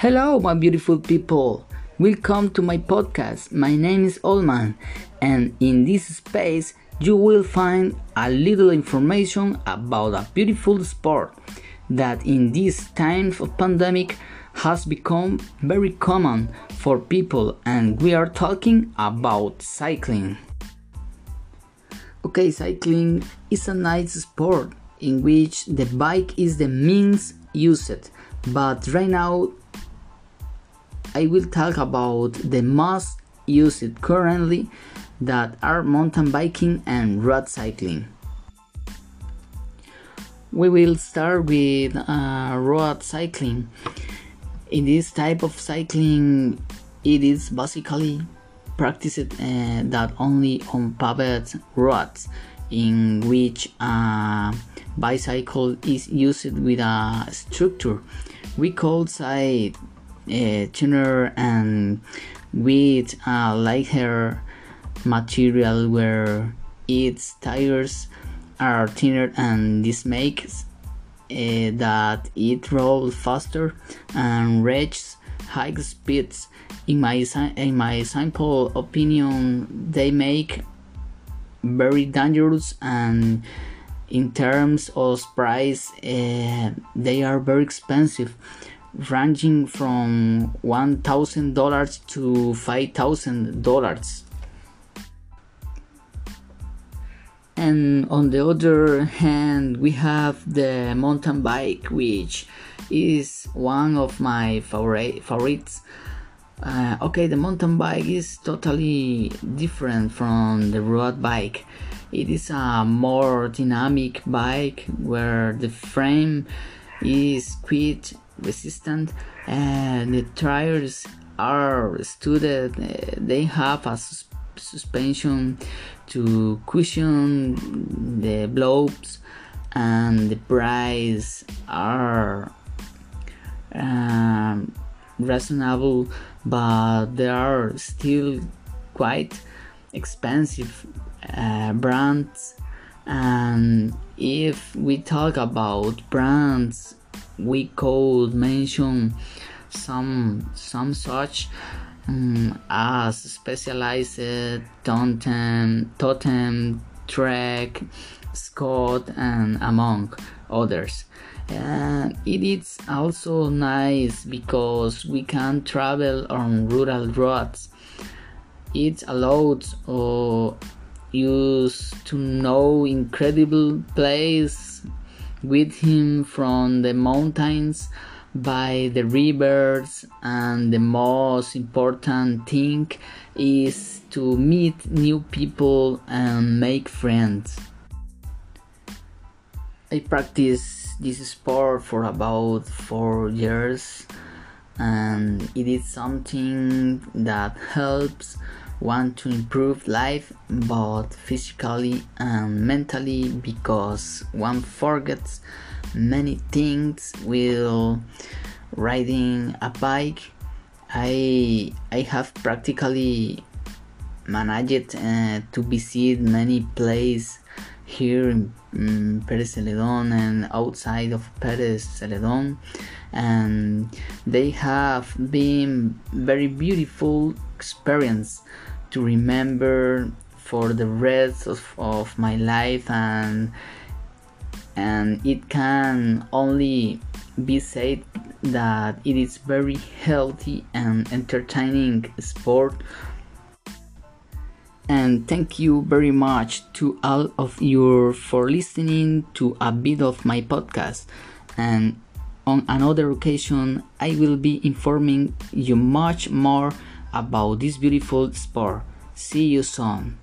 Hello, my beautiful people. Welcome to my podcast. My name is Olman, and in this space, you will find a little information about a beautiful sport that in these times of pandemic has become very common for people and we are talking about cycling. Okay, cycling is a nice sport in which the bike is the means used, but right now I will talk about the most used currently that are mountain biking and road cycling. We will start with uh, road cycling. In this type of cycling, it is basically practiced uh, that only on paved roads in which a bicycle is used with a structure we call side uh, tuner and with a lighter material where its tires are thinner and this makes uh, that it rolls faster and reaches high speeds. In my in my simple opinion they make very dangerous and in terms of price uh, they are very expensive ranging from $1000 to $5000 and on the other hand we have the mountain bike which is one of my favorite favorites. Uh, okay the mountain bike is totally different from the road bike. It is a more dynamic bike where the frame is quite resistant and the tires are studded they have a sus- suspension to cushion the blows and the price are um, reasonable but they are still quite expensive uh, brands. And if we talk about brands we could mention some some such um, as specialized totem totem Trek scott and among others. And it is also nice because we can travel on rural roads. It allows uh, us to know incredible place with him from the mountains by the rivers and the most important thing is to meet new people and make friends. I practice this sport for about four years and it is something that helps one to improve life both physically and mentally because one forgets many things while riding a bike. I i have practically managed uh, to visit many places here in um, Pérez Zeledón and outside of Pérez Zeledón. And they have been very beautiful experience to remember for the rest of, of my life. And and it can only be said that it is very healthy and entertaining sport and thank you very much to all of you for listening to a bit of my podcast. And on another occasion i will be informing you much more about this beautiful sport. See you soon